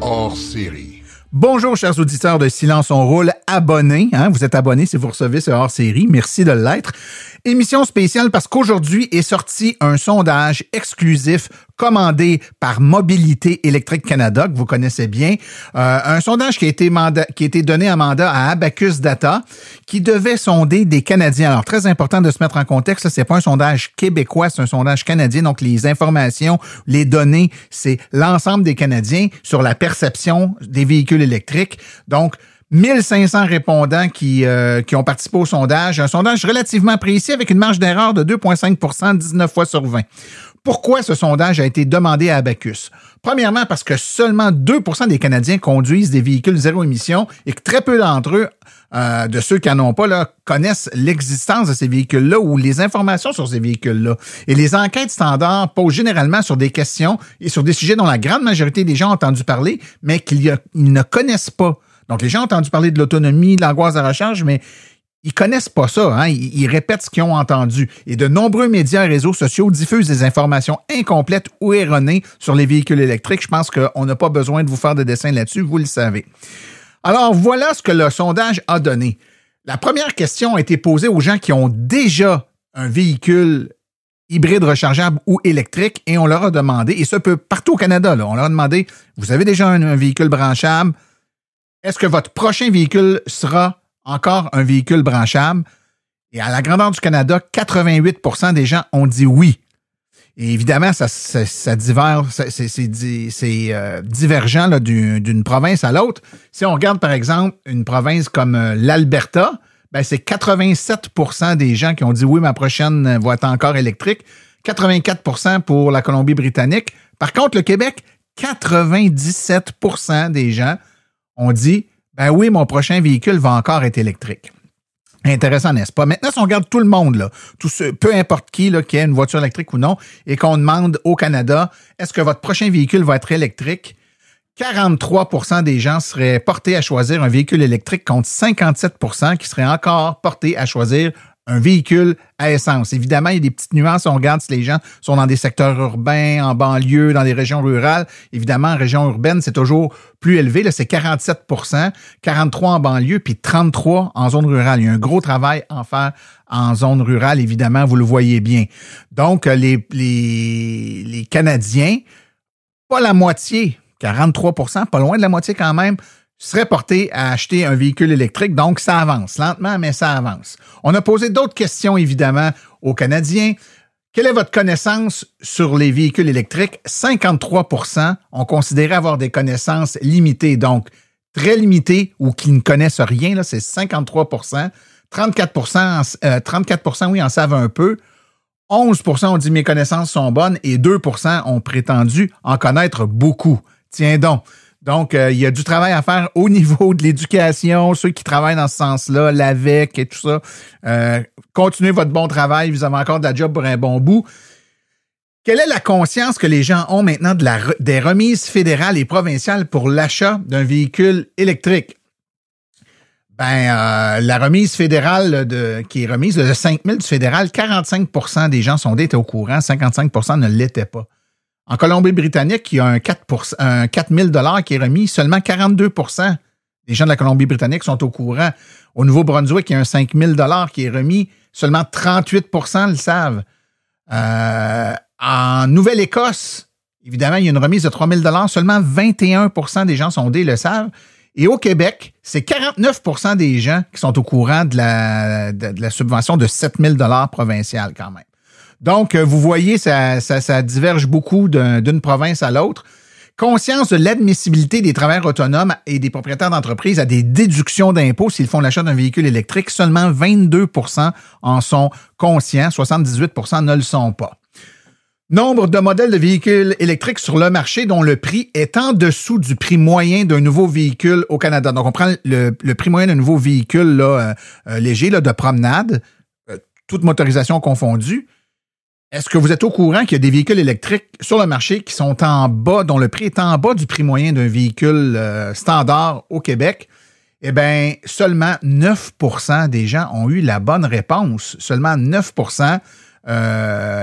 Hors série. Bonjour, chers auditeurs de Silence on roule, abonnés. Hein, vous êtes abonnés si vous recevez ce hors-série. Merci de l'être. Émission spéciale parce qu'aujourd'hui est sorti un sondage exclusif commandé par Mobilité électrique Canada, que vous connaissez bien. Euh, un sondage qui a, été donné en mandat à Abacus Data, qui devait sonder des Canadiens. Alors, très important de se mettre en contexte, c'est pas un sondage québécois, c'est un sondage canadien. Donc, les informations, les données, c'est l'ensemble des Canadiens sur la perception des véhicules électriques. Donc, 1500 répondants qui, euh, qui ont participé au sondage. Un sondage relativement précis avec une marge d'erreur de 2,5% 19 fois sur 20. Pourquoi ce sondage a été demandé à Abacus? Premièrement, parce que seulement 2% des Canadiens conduisent des véhicules zéro émission et que très peu d'entre eux, euh, de ceux qui n'en ont pas, connaissent l'existence de ces véhicules-là ou les informations sur ces véhicules-là. Et les enquêtes standards posent généralement sur des questions et sur des sujets dont la grande majorité des gens ont entendu parler, mais qu'ils ne connaissent pas. Donc, les gens ont entendu parler de l'autonomie, de l'angoisse de recharge, mais ils connaissent pas ça. Hein? Ils, répètent ce qu'ils ont entendu. Et de nombreux médias et réseaux sociaux diffusent des informations incomplètes ou erronées sur les véhicules électriques. Je pense qu'on n'a pas besoin de vous faire de dessins là-dessus, vous le savez. Alors, voilà ce que le sondage a donné. La première question a été posée aux gens qui ont déjà un véhicule hybride rechargeable ou électrique et on leur a demandé, et ça peut partout au Canada, on leur a demandé, vous avez déjà un véhicule branchable, est-ce que votre prochain véhicule sera encore un véhicule branchable? Et à la grandeur du Canada, 88% des gens ont dit oui. Évidemment, ça, ça, c'est euh, divergent d'une province à l'autre. Si on regarde, par exemple, une province comme euh, l'Alberta, ben, c'est 87% des gens qui ont dit oui, ma prochaine va être encore électrique. 84% pour la Colombie-Britannique. Par contre, le Québec, 97% des gens ont dit ben oui, mon prochain véhicule va encore être électrique. Intéressant, n'est-ce pas? Maintenant, si on regarde tout le monde, là, tout ce, peu importe qui, là, qui a une voiture électrique ou non, et qu'on demande au Canada, est-ce que votre prochain véhicule va être électrique? 43% des gens seraient portés à choisir un véhicule électrique contre 57% qui seraient encore portés à choisir un véhicule à essence. Évidemment, il y a des petites nuances. On regarde si les gens sont dans des secteurs urbains, en banlieue, dans des régions rurales. Évidemment, en région urbaine, c'est toujours plus élevé. Là, c'est 47 43% en banlieue, puis 33% en zone rurale. Il y a un gros travail à faire en zone rurale, évidemment, vous le voyez bien. Donc, les, les, les Canadiens, pas la moitié, 43% pas loin de la moitié quand même, serait porté à acheter un véhicule électrique. Donc, ça avance lentement, mais ça avance. On a posé d'autres questions, évidemment, aux Canadiens. Quelle est votre connaissance sur les véhicules électriques? 53% ont considéré avoir des connaissances limitées, donc très limitées ou qui ne connaissent rien, là, c'est 53 34 euh, 34% oui, en savent un peu. 11% ont dit mes connaissances sont bonnes et 2% ont prétendu en connaître beaucoup. Tiens donc. Donc, euh, il y a du travail à faire au niveau de l'éducation, ceux qui travaillent dans ce sens-là, l'AVEC et tout ça. Euh, continuez votre bon travail, vous avez encore de la job pour un bon bout. Quelle est la conscience que les gens ont maintenant des remises fédérales et provinciales pour l'achat d'un véhicule électrique? Ben, euh, la remise fédérale qui est remise de 5 000 du fédéral, 45% des gens sondés étaient au courant, 55% ne l'étaient pas. En Colombie-Britannique, il y a un 4, un 4 000 qui est remis. Seulement 42% des gens de la Colombie-Britannique sont au courant. Au Nouveau-Brunswick, il y a un 5 000 qui est remis. Seulement 38% le savent. Euh, en Nouvelle-Écosse, évidemment, il y a une remise de 3 000 Seulement 21% des gens sondés le savent. Et au Québec, c'est 49% des gens qui sont au courant de la, subvention de 7 000 provinciale quand même. Donc, euh, vous voyez, ça, diverge beaucoup d'une province à l'autre. Conscience de l'admissibilité des travailleurs autonomes et des propriétaires d'entreprises à des déductions d'impôts s'ils font l'achat d'un véhicule électrique. Seulement 22% en sont conscients, 78% ne le sont pas. Nombre de modèles de véhicules électriques sur le marché dont le prix est en dessous du prix moyen d'un nouveau véhicule au Canada. Donc, on prend le, prix moyen d'un nouveau véhicule euh, euh, léger de promenade, toute motorisation confondue. Est-ce que vous êtes au courant qu'il y a des véhicules électriques sur le marché qui sont en bas, dont le prix est en bas du prix moyen d'un véhicule standard au Québec? Eh bien, seulement 9% des gens ont eu la bonne réponse. Seulement 9%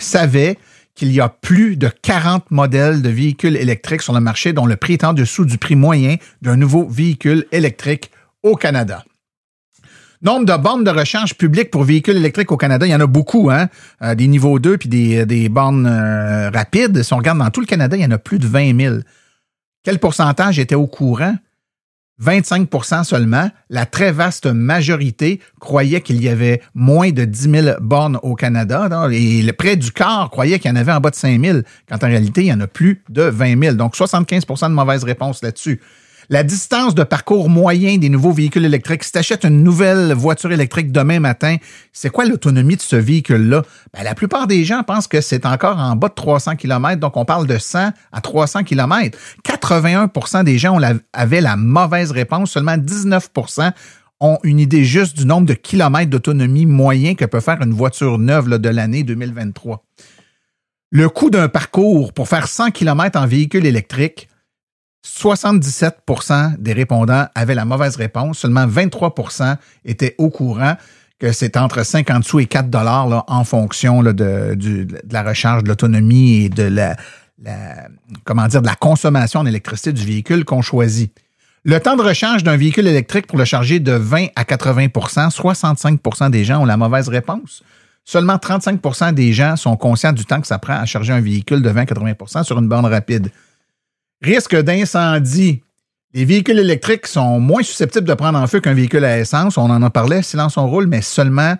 savaient qu'il y a plus de 40 modèles de véhicules électriques sur le marché dont le prix est en dessous du prix moyen d'un nouveau véhicule électrique au Canada. Nombre de bornes de recharge publiques pour véhicules électriques au Canada, il y en a beaucoup, hein? Euh, des niveaux 2 puis des, des bornes euh, rapides. Si on regarde dans tout le Canada, il y en a plus de 20 000. Quel pourcentage était au courant? 25% seulement, la très vaste majorité croyait qu'il y avait moins de 10 000 bornes au Canada et le près du quart croyait qu'il y en avait en bas de 5 000, quand en réalité, il y en a plus de 20 000. Donc 75% de mauvaises réponses là-dessus. La distance de parcours moyen des nouveaux véhicules électriques, si tu achètes une nouvelle voiture électrique demain matin, c'est quoi l'autonomie de ce véhicule-là? Ben, la plupart des gens pensent que c'est encore en bas de 300 km, donc on parle de 100 à 300 km. 81% des gens avaient la mauvaise réponse, seulement 19% ont une idée juste du nombre de kilomètres d'autonomie moyen que peut faire une voiture neuve de l'année 2023. Le coût d'un parcours pour faire 100 km en véhicule électrique, 77% des répondants avaient la mauvaise réponse. Seulement 23% étaient au courant que c'est entre 50 sous et 4 dollars en fonction de, la recharge, de l'autonomie et de la, comment dire de la consommation d'électricité du véhicule qu'on choisit. Le temps de recharge d'un véhicule électrique pour le charger de 20 à 80% 65% des gens ont la mauvaise réponse. Seulement 35% des gens sont conscients du temps que ça prend à charger un véhicule de 20 à 80% sur une borne rapide. Risque d'incendie. Les véhicules électriques sont moins susceptibles de prendre en feu qu'un véhicule à essence. On en a parlé, silence on roule, mais seulement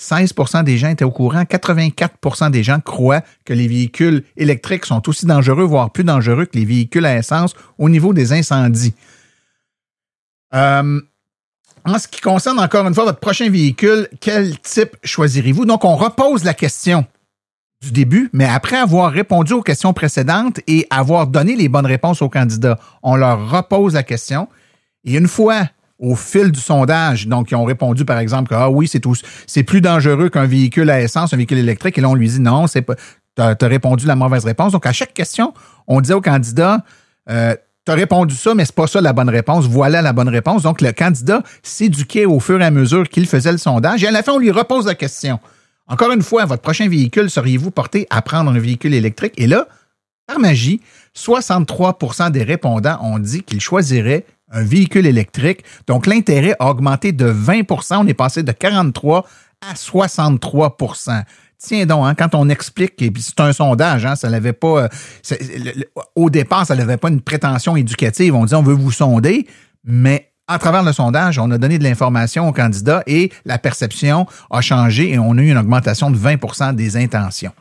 16% des gens étaient au courant. 84% des gens croient que les véhicules électriques sont aussi dangereux, voire plus dangereux que les véhicules à essence au niveau des incendies. Euh, en ce qui concerne encore une fois votre prochain véhicule, quel type choisirez-vous? Donc, on repose la question du début, mais après avoir répondu aux questions précédentes et avoir donné les bonnes réponses aux candidats, on leur repose la question. Et une fois au fil du sondage, donc ils ont répondu par exemple que ah oui, c'est plus dangereux qu'un véhicule à essence, un véhicule électrique, et là on lui dit non, c'est pas, t'as as répondu la mauvaise réponse. Donc à chaque question, on disait au candidat, euh, t'as répondu ça, mais c'est pas ça la bonne réponse. Voilà la bonne réponse. Donc le candidat s'éduquait au fur et à mesure qu'il faisait le sondage. Et à la fin, on lui repose la question. Encore une fois, votre prochain véhicule, seriez-vous porté à prendre un véhicule électrique? Et là, par magie, 63% des répondants ont dit qu'ils choisiraient un véhicule électrique. Donc, l'intérêt a augmenté de 20% On est passé de 43 à 63% Tiens donc, hein, quand on explique, et puis c'est un sondage, hein, ça n'avait pas, euh, au départ, ça n'avait pas une prétention éducative. On dit on veut vous sonder, mais à travers le sondage, on a donné de l'information aux candidats et la perception a changé et on a eu une augmentation de 20% des intentions.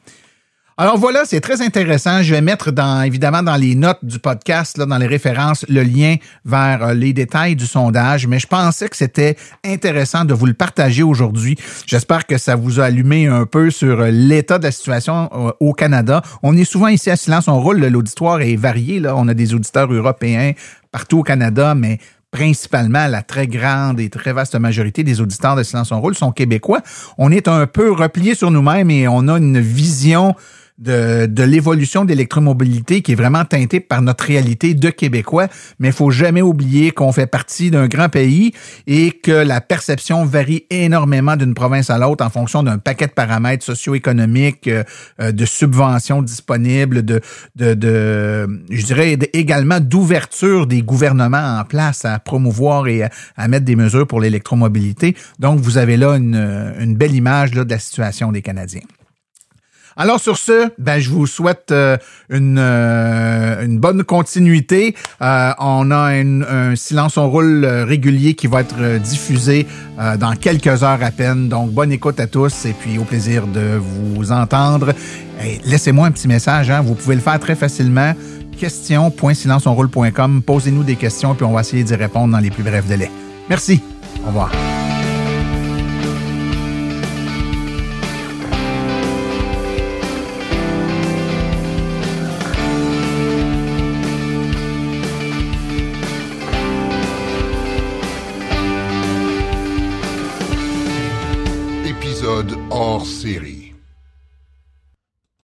Alors voilà, c'est très intéressant. Je vais mettre dans, évidemment dans les notes du podcast, dans les références, le lien vers euh, les détails du sondage, mais je pensais que c'était intéressant de vous le partager aujourd'hui. J'espère que ça vous a allumé un peu sur euh, l'état de la situation euh, au Canada. On est souvent ici à Silence on roule, l'auditoire est varié. Là. On a des auditeurs européens partout au Canada, mais principalement la très grande et très vaste majorité des auditeurs de Silence on Roule sont québécois. On est un peu replié sur nous-mêmes et on a une vision de, de l'évolution de l'électromobilité qui est vraiment teintée par notre réalité de Québécois, mais il faut jamais oublier qu'on fait partie d'un grand pays et que la perception varie énormément d'une province à l'autre en fonction d'un paquet de paramètres socio-économiques, euh, euh, de subventions disponibles, de, de, de je dirais également d'ouverture des gouvernements en place à promouvoir et à, mettre des mesures pour l'électromobilité. Donc, vous avez là une, une belle image là, de la situation des Canadiens. Alors sur ce, ben, je vous souhaite euh, une, euh, une bonne continuité. Euh, on a un silence on roule régulier qui va être diffusé dans quelques heures à peine. Donc bonne écoute à tous et puis au plaisir de vous entendre. Laissez-moi un petit message. Hein. Vous pouvez le faire très facilement questions.silenceonroule.com. Posez-nous des questions puis on va essayer d'y répondre dans les plus brefs délais. Merci. Au revoir. Épisode hors série.